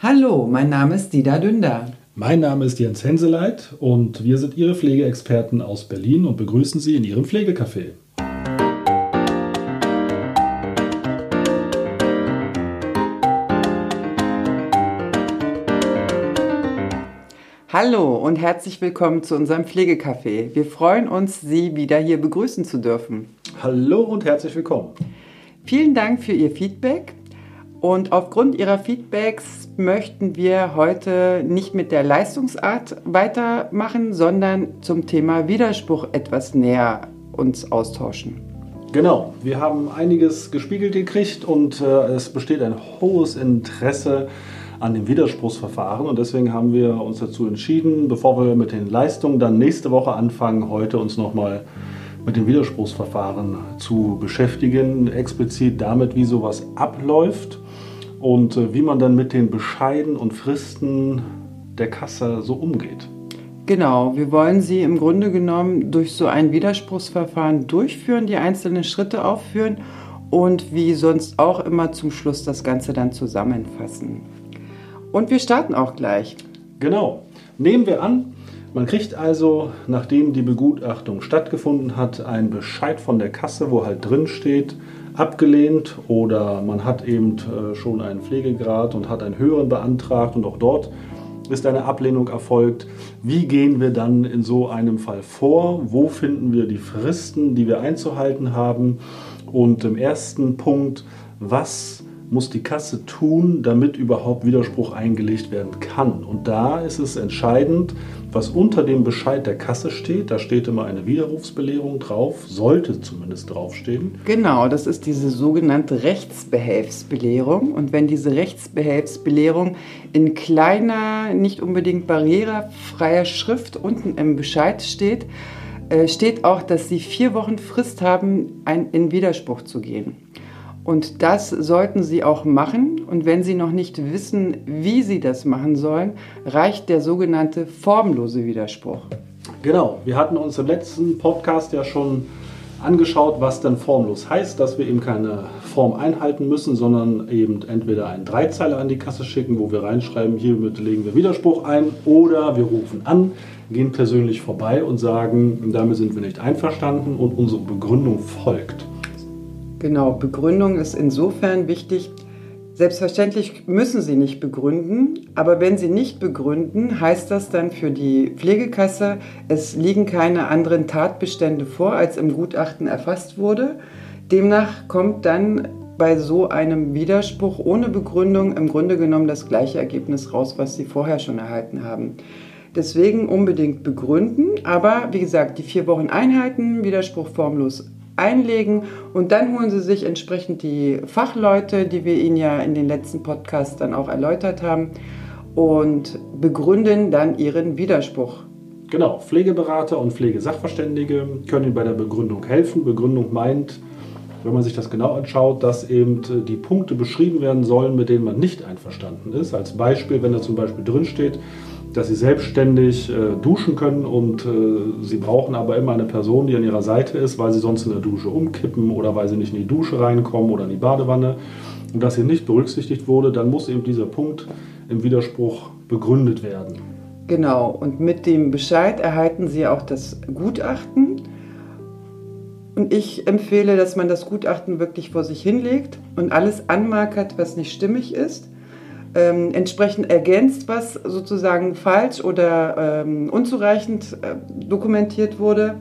Hallo, mein Name ist Dida Dünder. Mein Name ist Jens Henseleit und wir sind Ihre Pflegeexperten aus Berlin und begrüßen Sie in Ihrem Pflegecafé. Hallo und herzlich willkommen zu unserem Pflegecafé. Wir freuen uns, Sie wieder hier begrüßen zu dürfen. Hallo und herzlich willkommen. Vielen Dank für Ihr Feedback. Und aufgrund Ihrer Feedbacks möchten wir heute nicht mit der Leistungsart weitermachen, sondern zum Thema Widerspruch etwas näher uns austauschen. Genau, wir haben einiges gespiegelt gekriegt und äh, es besteht ein hohes Interesse an dem Widerspruchsverfahren und deswegen haben wir uns dazu entschieden, bevor wir mit den Leistungen dann nächste Woche anfangen, heute uns nochmal mit dem Widerspruchsverfahren zu beschäftigen, explizit damit, wie sowas abläuft und äh, wie man dann mit den Bescheiden und Fristen der Kasse so umgeht. Genau, wir wollen Sie im Grunde genommen durch so ein Widerspruchsverfahren durchführen, die einzelnen Schritte aufführen und wie sonst auch immer zum Schluss das Ganze dann zusammenfassen. Und wir starten auch gleich. Genau. Nehmen wir an, man kriegt also, nachdem die Begutachtung stattgefunden hat, einen Bescheid von der Kasse, wo halt drin steht, abgelehnt oder man hat eben äh, schon einen Pflegegrad und hat einen höheren beantragt und auch dort ist eine Ablehnung erfolgt. Wie gehen wir dann in so einem Fall vor? Wo finden wir die Fristen, die wir einzuhalten haben? Und im ersten Punkt, was muss die Kasse tun, damit überhaupt Widerspruch eingelegt werden kann? Und da ist es entscheidend, was unter dem Bescheid der Kasse steht. Da steht immer eine Widerrufsbelehrung drauf, sollte zumindest draufstehen. Genau, das ist diese sogenannte Rechtsbehelfsbelehrung. Und wenn diese Rechtsbehelfsbelehrung in kleiner, nicht unbedingt barrierefreier Schrift unten im Bescheid steht, äh, steht auch, dass Sie vier Wochen Frist haben, in Widerspruch zu gehen. Und das sollten Sie auch machen. Und wenn Sie noch nicht wissen, wie Sie das machen sollen, reicht der sogenannte formlose Widerspruch. Genau, wir hatten uns im letzten Podcast ja schon angeschaut, was denn formlos heißt, dass wir eben keine Form einhalten müssen, sondern eben entweder einen Dreizeiler an die Kasse schicken, wo wir reinschreiben, hiermit legen wir Widerspruch ein, oder wir rufen an, gehen persönlich vorbei und sagen, damit sind wir nicht einverstanden und unsere Begründung folgt. Genau, Begründung ist insofern wichtig. Selbstverständlich müssen Sie nicht begründen, aber wenn Sie nicht begründen, heißt das dann für die Pflegekasse, es liegen keine anderen Tatbestände vor, als im Gutachten erfasst wurde. Demnach kommt dann bei so einem Widerspruch ohne Begründung im Grunde genommen das gleiche Ergebnis raus, was Sie vorher schon erhalten haben. Deswegen unbedingt begründen, aber wie gesagt, die vier Wochen Einheiten, Widerspruch formlos einlegen und dann holen Sie sich entsprechend die Fachleute, die wir Ihnen ja in den letzten Podcasts dann auch erläutert haben und begründen dann Ihren Widerspruch. Genau, Pflegeberater und Pflegesachverständige können Ihnen bei der Begründung helfen. Begründung meint, wenn man sich das genau anschaut, dass eben die Punkte beschrieben werden sollen, mit denen man nicht einverstanden ist. Als Beispiel, wenn da zum Beispiel drin steht, dass sie selbstständig äh, duschen können und äh, sie brauchen aber immer eine Person, die an ihrer Seite ist, weil sie sonst in der Dusche umkippen oder weil sie nicht in die Dusche reinkommen oder in die Badewanne und das hier nicht berücksichtigt wurde, dann muss eben dieser Punkt im Widerspruch begründet werden. Genau, und mit dem Bescheid erhalten Sie auch das Gutachten. Und ich empfehle, dass man das Gutachten wirklich vor sich hinlegt und alles anmarkert, was nicht stimmig ist ähm, entsprechend ergänzt, was sozusagen falsch oder ähm, unzureichend äh, dokumentiert wurde.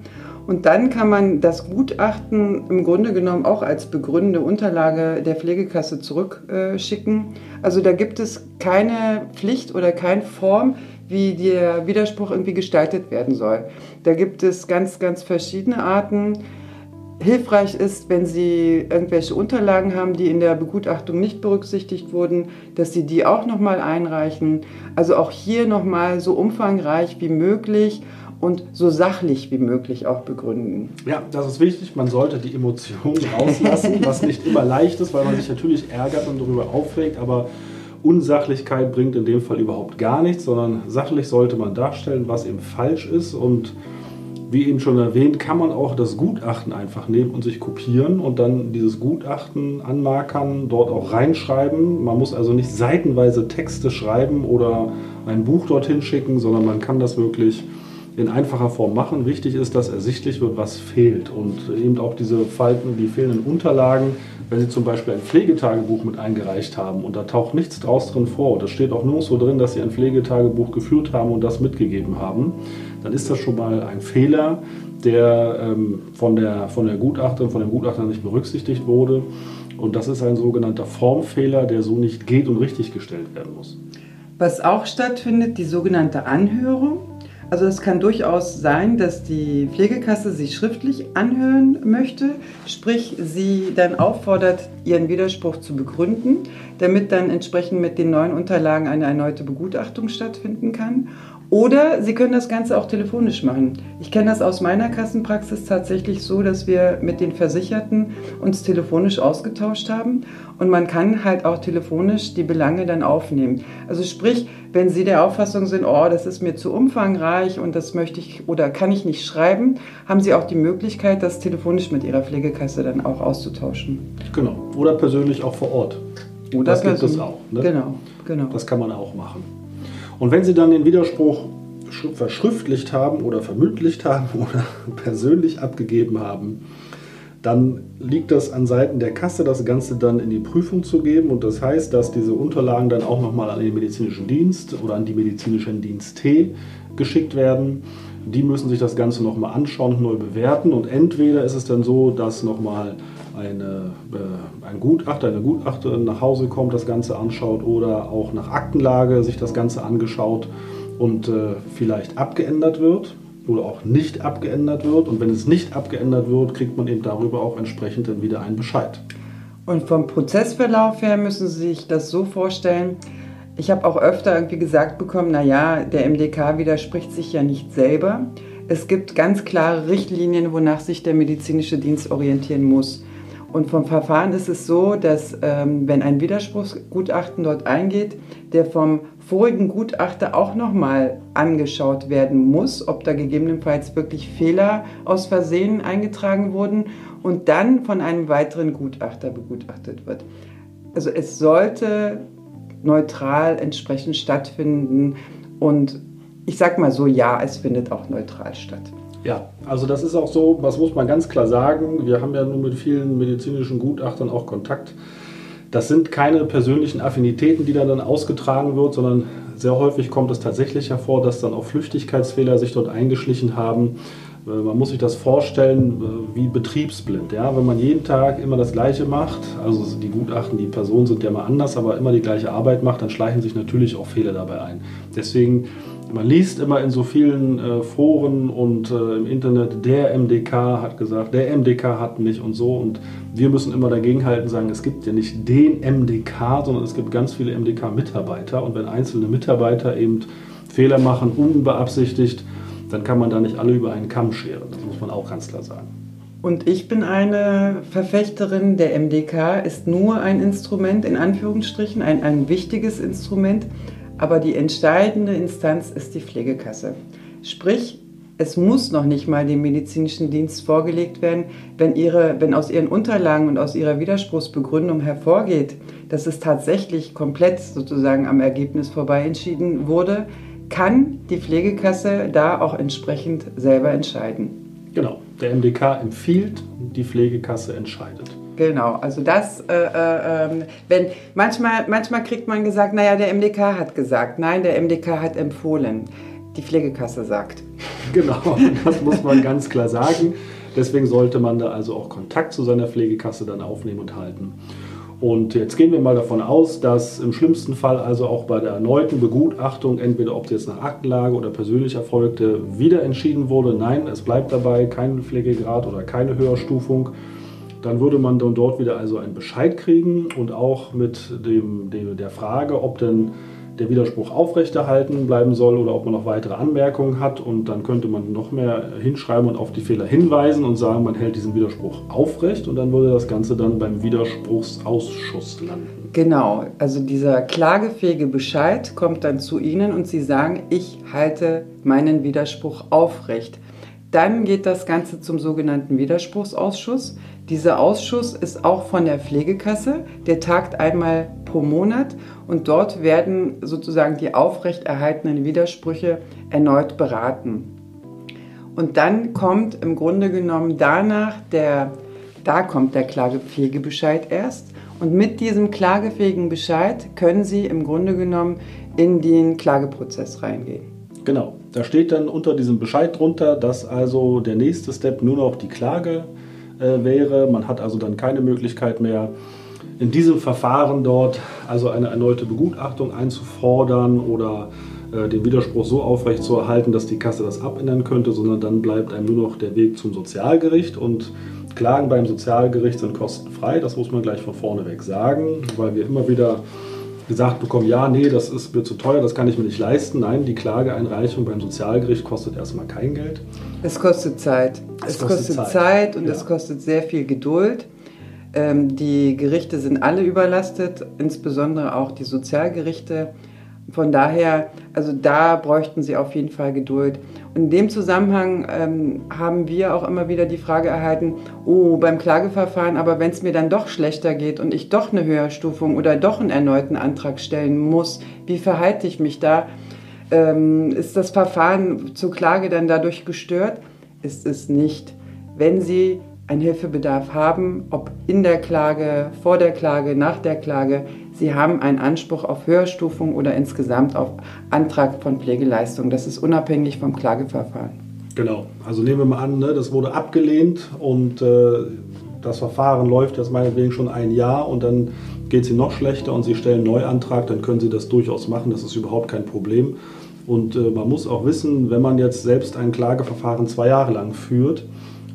Und dann kann man das Gutachten im Grunde genommen auch als begründende Unterlage der Pflegekasse zurückschicken. Also da gibt es keine Pflicht oder keine Form, wie der Widerspruch irgendwie gestaltet werden soll. Da gibt es ganz, ganz verschiedene Arten hilfreich ist, wenn Sie irgendwelche Unterlagen haben, die in der Begutachtung nicht berücksichtigt wurden, dass Sie die auch nochmal einreichen. Also auch hier nochmal so umfangreich wie möglich und so sachlich wie möglich auch begründen. Ja, das ist wichtig. Man sollte die Emotionen rauslassen, was nicht immer leicht ist, weil man sich natürlich ärgert und darüber aufregt, aber Unsachlichkeit bringt in dem Fall überhaupt gar nichts, sondern sachlich sollte man darstellen, was eben falsch ist und wie eben schon erwähnt, kann man auch das Gutachten einfach nehmen und sich kopieren und dann dieses Gutachten anmarkern, dort auch reinschreiben. Man muss also nicht seitenweise Texte schreiben oder ein Buch dorthin schicken, sondern man kann das wirklich in einfacher Form machen. Wichtig ist, dass ersichtlich wird, was fehlt und eben auch diese Falten, die fehlenden Unterlagen, wenn Sie zum Beispiel ein Pflegetagebuch mit eingereicht haben und da taucht nichts draus drin vor und da steht auch nur so drin, dass Sie ein Pflegetagebuch geführt haben und das mitgegeben haben, dann ist das schon mal ein Fehler, der ähm, von, der, von der Gutachterin, von dem Gutachter nicht berücksichtigt wurde. Und das ist ein sogenannter Formfehler, der so nicht geht und richtig gestellt werden muss. Was auch stattfindet, die sogenannte Anhörung. Also es kann durchaus sein, dass die Pflegekasse sie schriftlich anhören möchte, sprich sie dann auffordert, ihren Widerspruch zu begründen, damit dann entsprechend mit den neuen Unterlagen eine erneute Begutachtung stattfinden kann. Oder Sie können das Ganze auch telefonisch machen. Ich kenne das aus meiner Kassenpraxis tatsächlich so, dass wir mit den Versicherten uns telefonisch ausgetauscht haben und man kann halt auch telefonisch die Belange dann aufnehmen. Also sprich, wenn Sie der Auffassung sind, oh, das ist mir zu umfangreich und das möchte ich oder kann ich nicht schreiben, haben Sie auch die Möglichkeit, das telefonisch mit Ihrer Pflegekasse dann auch auszutauschen. Genau. Oder persönlich auch vor Ort. Oder das gibt es auch. Ne? Genau, genau. Das kann man auch machen. Und wenn Sie dann den Widerspruch verschriftlicht haben oder vermündlicht haben oder persönlich abgegeben haben, dann liegt das an Seiten der Kasse, das Ganze dann in die Prüfung zu geben. Und das heißt, dass diese Unterlagen dann auch nochmal an den medizinischen Dienst oder an die medizinischen Dienst T geschickt werden. Die müssen sich das Ganze nochmal anschauen neu bewerten. Und entweder ist es dann so, dass nochmal eine, äh, ein Gutachter, eine Gutachterin nach Hause kommt, das Ganze anschaut oder auch nach Aktenlage sich das Ganze angeschaut und äh, vielleicht abgeändert wird oder auch nicht abgeändert wird. Und wenn es nicht abgeändert wird, kriegt man eben darüber auch entsprechend dann wieder einen Bescheid. Und vom Prozessverlauf her müssen Sie sich das so vorstellen. Ich habe auch öfter irgendwie gesagt bekommen, naja, der MDK widerspricht sich ja nicht selber. Es gibt ganz klare Richtlinien, wonach sich der medizinische Dienst orientieren muss. Und vom Verfahren ist es so, dass ähm, wenn ein Widerspruchsgutachten dort eingeht, der vom vorigen Gutachter auch nochmal angeschaut werden muss, ob da gegebenenfalls wirklich Fehler aus Versehen eingetragen wurden und dann von einem weiteren Gutachter begutachtet wird. Also es sollte neutral entsprechend stattfinden und ich sag mal so, ja, es findet auch neutral statt. Ja, also das ist auch so, was muss man ganz klar sagen. Wir haben ja nun mit vielen medizinischen Gutachtern auch Kontakt. Das sind keine persönlichen Affinitäten, die dann, ausgetragen wird, sondern sehr häufig kommt es tatsächlich hervor, dass dann auch Flüchtigkeitsfehler sich dort eingeschlichen haben. Äh, man muss sich das vorstellen äh, wie betriebsblind. Ja? Wenn man jeden Tag immer das Gleiche macht, also die Gutachten, die Personen sind ja mal anders, aber immer die gleiche Arbeit macht, dann schleichen sich natürlich auch Fehler dabei ein. Deswegen man liest immer in so vielen äh, Foren und äh, im Internet, der MDK hat gesagt, der MDK hat nicht und so. Und wir müssen immer dagegenhalten, sagen, es gibt ja nicht den MDK, sondern es gibt ganz viele MDK-Mitarbeiter. Und wenn einzelne Mitarbeiter eben Fehler machen, unbeabsichtigt, dann kann man da nicht alle über einen Kamm scheren. Das muss man auch ganz klar sagen. Und ich bin eine Verfechterin, der MDK ist nur ein Instrument, in Anführungsstrichen, ein, ein wichtiges Instrument, aber die entscheidende Instanz ist die Pflegekasse. Sprich, es muss noch nicht mal dem medizinischen Dienst vorgelegt werden, wenn, ihre, wenn aus ihren Unterlagen und aus ihrer Widerspruchsbegründung hervorgeht, dass es tatsächlich komplett sozusagen am Ergebnis vorbei entschieden wurde, kann die Pflegekasse da auch entsprechend selber entscheiden. Genau, der MDK empfiehlt, die Pflegekasse entscheidet. Genau, also das, äh, äh, ähm, wenn manchmal, manchmal kriegt man gesagt, naja, der MDK hat gesagt, nein, der MDK hat empfohlen, die Pflegekasse sagt. Genau, das muss man ganz klar sagen. Deswegen sollte man da also auch Kontakt zu seiner Pflegekasse dann aufnehmen und halten. Und jetzt gehen wir mal davon aus, dass im schlimmsten Fall also auch bei der erneuten Begutachtung, entweder ob es jetzt nach Aktenlage oder persönlich erfolgte, wieder entschieden wurde, nein, es bleibt dabei, kein Pflegegrad oder keine Höherstufung dann würde man dann dort wieder also einen Bescheid kriegen und auch mit dem, dem, der Frage, ob denn der Widerspruch aufrechterhalten bleiben soll oder ob man noch weitere Anmerkungen hat. Und dann könnte man noch mehr hinschreiben und auf die Fehler hinweisen und sagen, man hält diesen Widerspruch aufrecht und dann würde das Ganze dann beim Widerspruchsausschuss landen. Genau, also dieser klagefähige Bescheid kommt dann zu Ihnen und Sie sagen, ich halte meinen Widerspruch aufrecht. Dann geht das Ganze zum sogenannten Widerspruchsausschuss. Dieser Ausschuss ist auch von der Pflegekasse. Der tagt einmal pro Monat und dort werden sozusagen die aufrechterhaltenen Widersprüche erneut beraten. Und dann kommt im Grunde genommen danach der, da kommt der Klagepflegebescheid erst. Und mit diesem klagefähigen Bescheid können Sie im Grunde genommen in den Klageprozess reingehen. Genau, da steht dann unter diesem Bescheid drunter, dass also der nächste Step nur noch die Klage äh, wäre. Man hat also dann keine Möglichkeit mehr, in diesem Verfahren dort also eine erneute Begutachtung einzufordern oder äh, den Widerspruch so aufrechtzuerhalten, dass die Kasse das abändern könnte, sondern dann bleibt einem nur noch der Weg zum Sozialgericht und Klagen beim Sozialgericht sind kostenfrei. Das muss man gleich von vorne weg sagen, weil wir immer wieder gesagt bekommen, ja, nee, das ist mir zu teuer, das kann ich mir nicht leisten. Nein, die Klageeinreichung beim Sozialgericht kostet erstmal kein Geld. Es kostet Zeit. Es, es kostet, kostet, Zeit, Zeit und ja. es kostet sehr viel Geduld. Ähm, die Gerichte sind alle überlastet, insbesondere auch die Sozialgerichte. Von daher, also da bräuchten sie auf jeden Fall Geduld. In dem Zusammenhang ähm, haben wir auch immer wieder die Frage erhalten, oh, beim Klageverfahren, aber wenn es mir dann doch schlechter geht und ich doch eine Höherstufung oder doch einen erneuten Antrag stellen muss, wie verhalte ich mich da? Ähm, ist das Verfahren zur Klage dann dadurch gestört? Ist es nicht. Wenn Sie einen Hilfebedarf haben, ob in der Klage, vor der Klage, nach der Klage. Sie haben einen Anspruch auf Höherstufung oder insgesamt auf Antrag von Pflegeleistung. Das ist unabhängig vom Klageverfahren. Genau, also nehmen wir mal an, ne, das wurde abgelehnt und äh, das Verfahren läuft jetzt meinetwegen schon ein Jahr und dann geht es Ihnen noch schlechter und Sie stellen einen Neuantrag, dann können Sie das durchaus machen, das ist überhaupt kein Problem. Und äh, man muss auch wissen, wenn man jetzt selbst ein Klageverfahren zwei Jahre lang führt,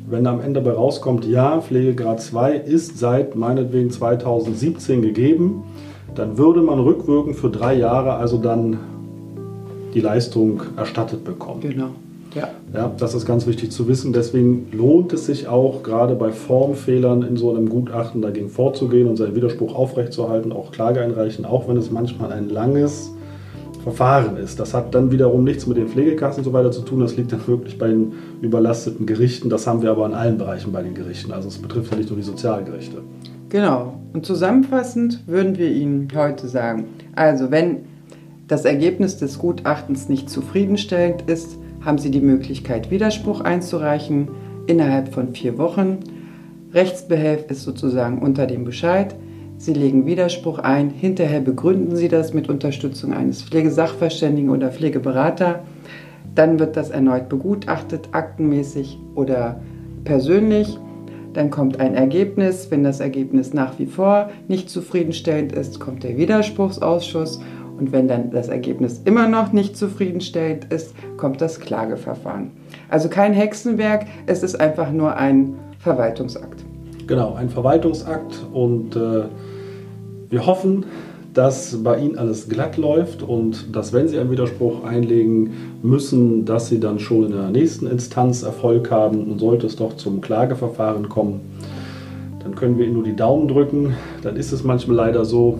wenn am Ende bei rauskommt, ja, Pflegegrad 2 ist seit meinetwegen 2017 gegeben, dann würde man rückwirkend für drei Jahre also dann die Leistung erstattet bekommen. Genau. Ja. ja, das ist ganz wichtig zu wissen. Deswegen lohnt es sich auch, gerade bei Formfehlern in so einem Gutachten dagegen vorzugehen und seinen Widerspruch aufrechtzuerhalten, auch Klage einreichen, auch wenn es manchmal ein langes Verfahren ist. Das hat dann wiederum nichts mit den Pflegekassen und so weiter zu tun. Das liegt dann wirklich bei den überlasteten Gerichten. Das haben wir aber in allen Bereichen bei den Gerichten. Also es betrifft ja nicht nur die Sozialgerichte. Genau. Und zusammenfassend würden wir Ihnen heute sagen, also wenn das Ergebnis des Gutachtens nicht zufriedenstellend ist, haben Sie die Möglichkeit, Widerspruch einzureichen innerhalb von vier Wochen. Rechtsbehelf ist sozusagen unter dem Bescheid. Sie legen Widerspruch ein, hinterher begründen Sie das mit Unterstützung eines Pflegesachverständigen oder Pflegeberater. Dann wird das erneut begutachtet, aktenmäßig oder persönlich. Dann kommt ein Ergebnis. Wenn das Ergebnis nach wie vor nicht zufriedenstellend ist, kommt der Widerspruchsausschuss. Und wenn dann das Ergebnis immer noch nicht zufriedenstellend ist, kommt das Klageverfahren. Also kein Hexenwerk, es ist einfach nur ein Verwaltungsakt. Genau, ein Verwaltungsakt und äh, wir hoffen, dass bei Ihnen alles glatt läuft und dass, wenn Sie einen Widerspruch einlegen müssen, dass Sie dann schon in der nächsten Instanz Erfolg haben und sollte es doch zum Klageverfahren kommen, dann können wir Ihnen nur die Daumen drücken. Dann ist es manchmal leider so,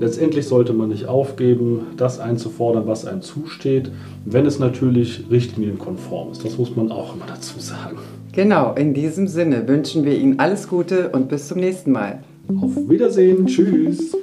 letztendlich sollte man nicht aufgeben, das einzufordern, was einem zusteht, wenn es natürlich richtlinienkonform ist. Das muss man auch immer dazu sagen. Genau, in diesem Sinne wünschen wir Ihnen alles Gute und bis zum nächsten Mal. Auf Wiedersehen, tschüss.